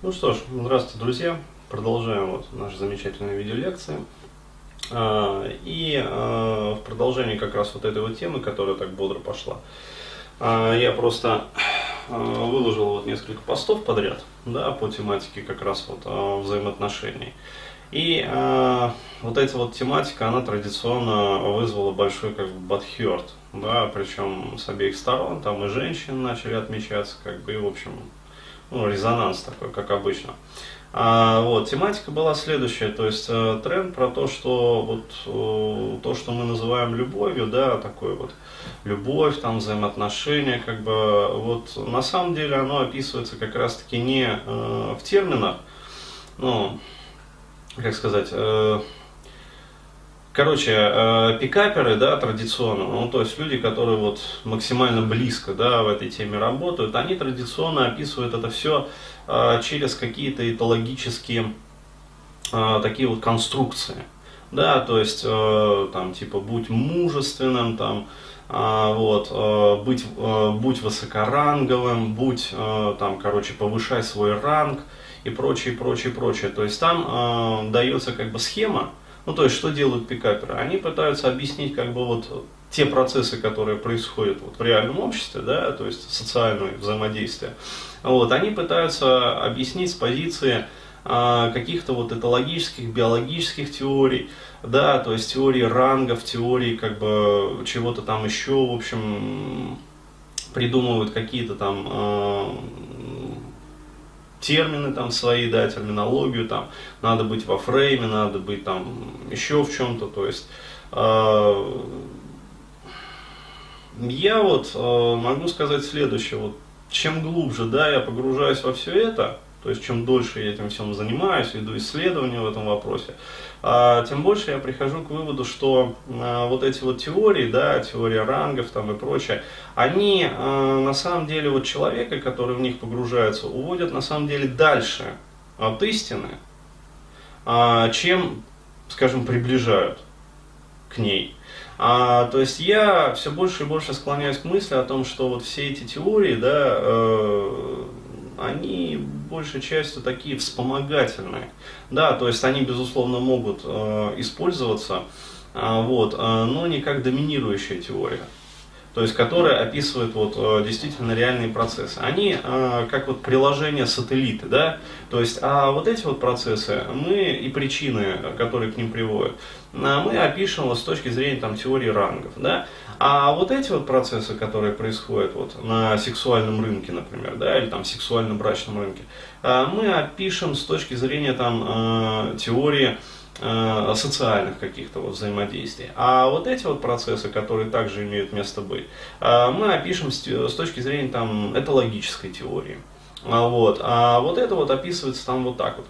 Ну что ж, здравствуйте, друзья. Продолжаем вот наши замечательные видеолекции. А, и а, в продолжении как раз вот этой вот темы, которая так бодро пошла, а, я просто выложил вот несколько постов подряд, да, по тематике как раз вот взаимоотношений. И вот эта вот тематика, она традиционно вызвала большой как бы бадхерт, да, причем с обеих сторон, там и женщины начали отмечаться, как бы, и в общем, ну, резонанс такой, как обычно. А, вот, тематика была следующая, то есть э, тренд про то, что вот э, то, что мы называем любовью, да, такой вот любовь, там взаимоотношения, как бы вот на самом деле оно описывается как раз-таки не э, в терминах, ну, как сказать, э, Короче, э, пикаперы, да, традиционно, ну, то есть люди, которые вот максимально близко, да, в этой теме работают, они традиционно описывают это все э, через какие-то этологические э, такие вот конструкции, да, то есть, э, там, типа, будь мужественным, там, э, вот, э, быть, э, будь высокоранговым, будь, э, там, короче, повышай свой ранг и прочее, прочее, прочее, то есть там э, дается как бы схема, ну, то есть, что делают пикаперы? Они пытаются объяснить, как бы, вот, те процессы, которые происходят вот в реальном обществе, да, то есть социальное взаимодействие, вот, они пытаются объяснить с позиции а, каких-то вот этологических, биологических теорий, да, то есть теории рангов, теории как бы чего-то там еще, в общем, придумывают какие-то там а, термины там свои, да, терминологию, там, надо быть во фрейме, надо быть там еще в чем-то, то есть э, я вот э, могу сказать следующее, вот чем глубже, да, я погружаюсь во все это, то есть чем дольше я этим всем занимаюсь, веду исследования в этом вопросе, а, тем больше я прихожу к выводу, что а, вот эти вот теории, да, теория рангов там и прочее, они а, на самом деле вот человека, который в них погружается, уводят на самом деле дальше от истины, чем, скажем, приближают к ней. А, то есть я все больше и больше склоняюсь к мысли о том, что вот все эти теории, да, э, они большей частью такие вспомогательные. Да, то есть они, безусловно, могут э, использоваться, э, вот, э, но не как доминирующая теория. То есть, которая описывает вот, э, действительно реальные процессы. Они э, как вот приложение сателлиты, да, то есть, а вот эти вот процессы, мы и причины, которые к ним приводят, э, мы опишем вот с точки зрения там, теории рангов, да, а вот эти вот процессы, которые происходят вот на сексуальном рынке, например, да, или там сексуально-брачном рынке, э, мы опишем с точки зрения там э, теории э, социальных каких-то вот взаимодействий. А вот эти вот процессы, которые также имеют место быть, мы опишем с точки зрения там этологической теории. А вот. А вот это вот описывается там вот так вот.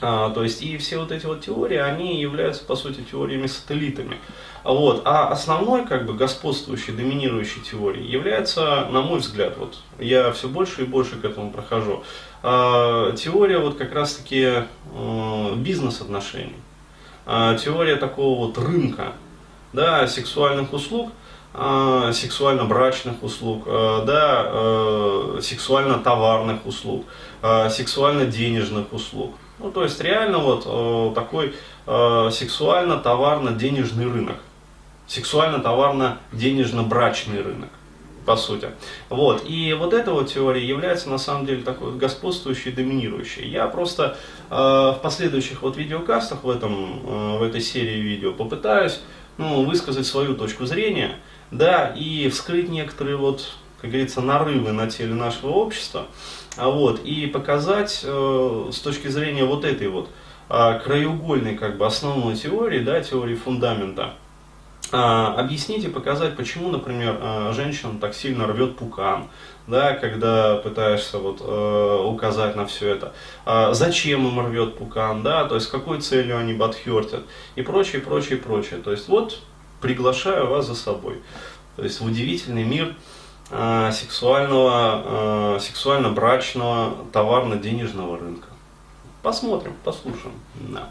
А, то есть и все вот эти вот теории, они являются по сути теориями-сателлитами. Вот. А основной, как бы, господствующей, доминирующей теорией является, на мой взгляд, вот, я все больше и больше к этому прохожу, э, теория вот как раз-таки э, бизнес-отношений, э, теория такого вот рынка, да, сексуальных услуг, э, сексуально-брачных услуг, э, да, э, сексуально-товарных услуг, э, сексуально-денежных услуг. Ну, то есть реально вот э, такой э, сексуально-товарно-денежный рынок сексуально-товарно-денежно-брачный рынок по сути. Вот. И вот эта вот теория является на самом деле такой господствующей, доминирующей. Я просто э, в последующих вот видеокастах в, этом, э, в этой серии видео попытаюсь ну, высказать свою точку зрения, да, и вскрыть некоторые вот, как говорится, нарывы на теле нашего общества, а вот, и показать э, с точки зрения вот этой вот э, краеугольной как бы основной теории, да, теории фундамента, а, объяснить и показать, почему, например, а, женщина так сильно рвет пукан, да, когда пытаешься вот, э, указать на все это, а, зачем им рвет пукан, да, то есть какой целью они бадхертят и прочее, прочее, прочее. То есть вот приглашаю вас за собой, то есть в удивительный мир сексуального, сексуально-брачного товарно-денежного рынка. Посмотрим, послушаем. Да.